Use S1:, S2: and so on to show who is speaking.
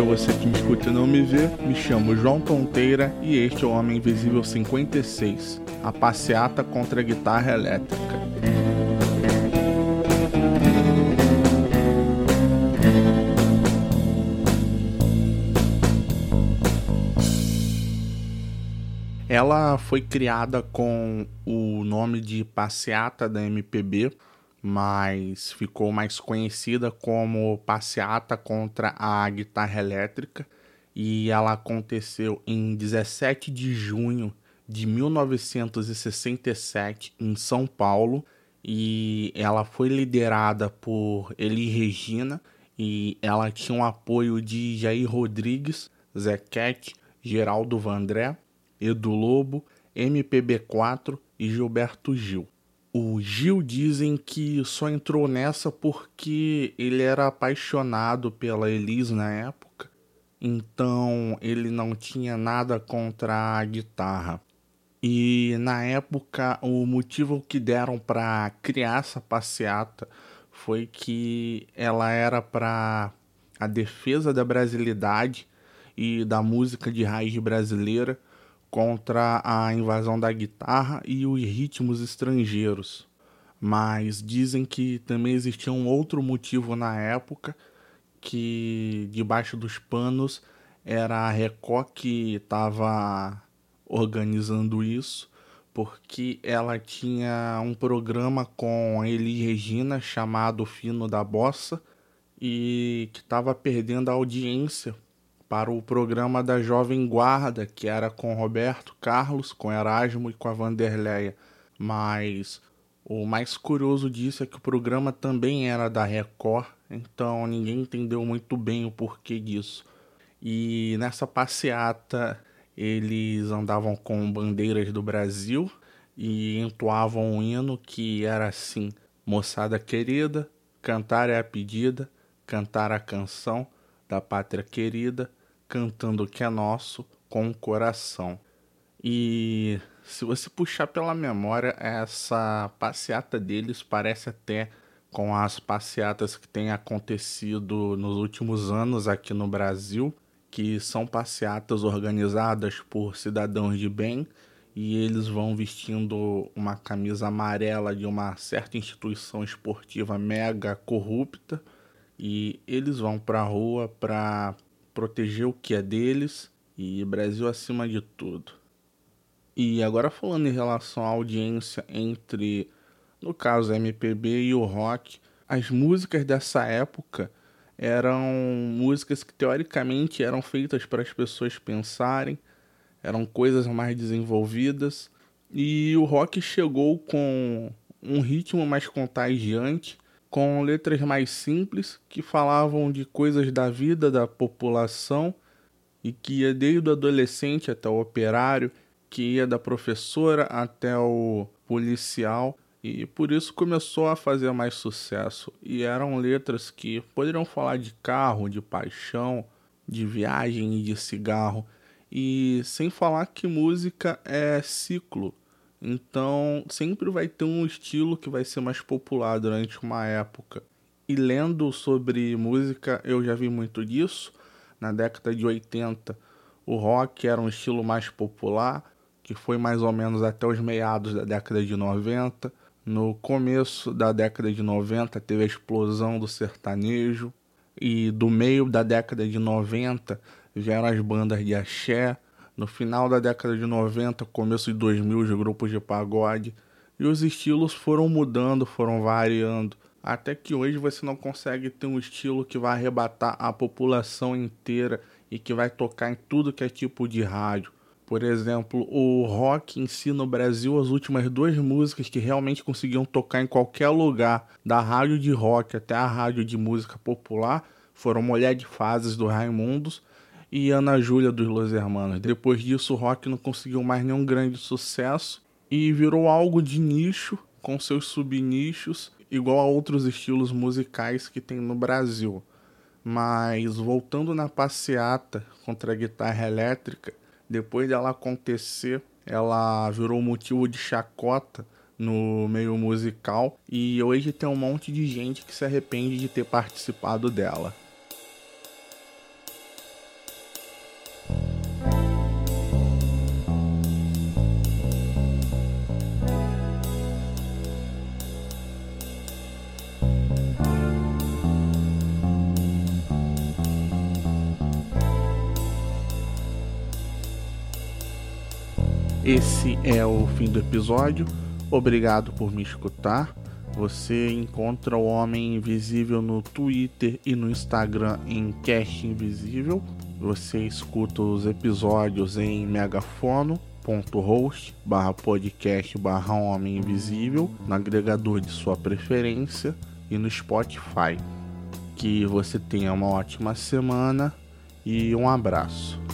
S1: Para você que me escuta e não me vê, me chamo João Tonteira e este é o Homem Invisível 56, a passeata contra a guitarra elétrica. Ela foi criada com o nome de Passeata da MPB, mas ficou mais conhecida como Passeata contra a Guitarra Elétrica e ela aconteceu em 17 de junho de 1967 em São Paulo e ela foi liderada por Eli Regina e ela tinha o apoio de Jair Rodrigues, Zequete, Geraldo Vandré Edu Lobo, MPB4 e Gilberto Gil. O Gil dizem que só entrou nessa porque ele era apaixonado pela Elis na época, então ele não tinha nada contra a guitarra. E na época o motivo que deram para criar essa passeata foi que ela era para a defesa da brasilidade e da música de raiz brasileira contra a invasão da guitarra e os ritmos estrangeiros. Mas dizem que também existia um outro motivo na época que debaixo dos panos era a Record que estava organizando isso, porque ela tinha um programa com Eli Regina chamado Fino da Bossa e que estava perdendo a audiência para o programa da Jovem Guarda, que era com Roberto Carlos, com Erasmo e com a Vanderleia. Mas o mais curioso disso é que o programa também era da Record, então ninguém entendeu muito bem o porquê disso. E nessa passeata eles andavam com bandeiras do Brasil e entoavam um hino que era assim: Moçada querida, cantar é a pedida, cantar a canção da pátria querida, cantando o que é nosso com o coração. E se você puxar pela memória, essa passeata deles parece até com as passeatas que têm acontecido nos últimos anos aqui no Brasil, que são passeatas organizadas por cidadãos de bem e eles vão vestindo uma camisa amarela de uma certa instituição esportiva mega corrupta e eles vão para a rua para proteger o que é deles e Brasil acima de tudo. E agora falando em relação à audiência entre, no caso, a MPB e o rock, as músicas dessa época eram músicas que teoricamente eram feitas para as pessoas pensarem, eram coisas mais desenvolvidas, e o rock chegou com um ritmo mais contagiante com letras mais simples que falavam de coisas da vida da população e que ia desde o adolescente até o operário, que ia da professora até o policial e por isso começou a fazer mais sucesso. E eram letras que poderiam falar de carro, de paixão, de viagem e de cigarro. E sem falar que música é ciclo. Então, sempre vai ter um estilo que vai ser mais popular durante uma época. E lendo sobre música, eu já vi muito disso. Na década de 80, o rock era um estilo mais popular, que foi mais ou menos até os meados da década de 90. No começo da década de 90, teve a explosão do sertanejo. E do meio da década de 90 vieram as bandas de axé, no final da década de 90, começo de 2000, os grupos de pagode. E os estilos foram mudando, foram variando. Até que hoje você não consegue ter um estilo que vai arrebatar a população inteira e que vai tocar em tudo que é tipo de rádio. Por exemplo, o rock em si no Brasil, as últimas duas músicas que realmente conseguiam tocar em qualquer lugar, da rádio de rock até a rádio de música popular, foram Mulher de Fases do Raimundos e Ana Júlia dos Los Hermanos. Depois disso, o rock não conseguiu mais nenhum grande sucesso e virou algo de nicho com seus subnichos, igual a outros estilos musicais que tem no Brasil. Mas voltando na passeata contra a guitarra elétrica, depois dela acontecer, ela virou motivo de chacota no meio musical e hoje tem um monte de gente que se arrepende de ter participado dela. Esse é o fim do episódio. Obrigado por me escutar. Você encontra o Homem Invisível no Twitter e no Instagram em Cast Invisível. Você escuta os episódios em megafono.host barra podcast barra Homem Invisível no agregador de sua preferência e no Spotify. Que você tenha uma ótima semana e um abraço.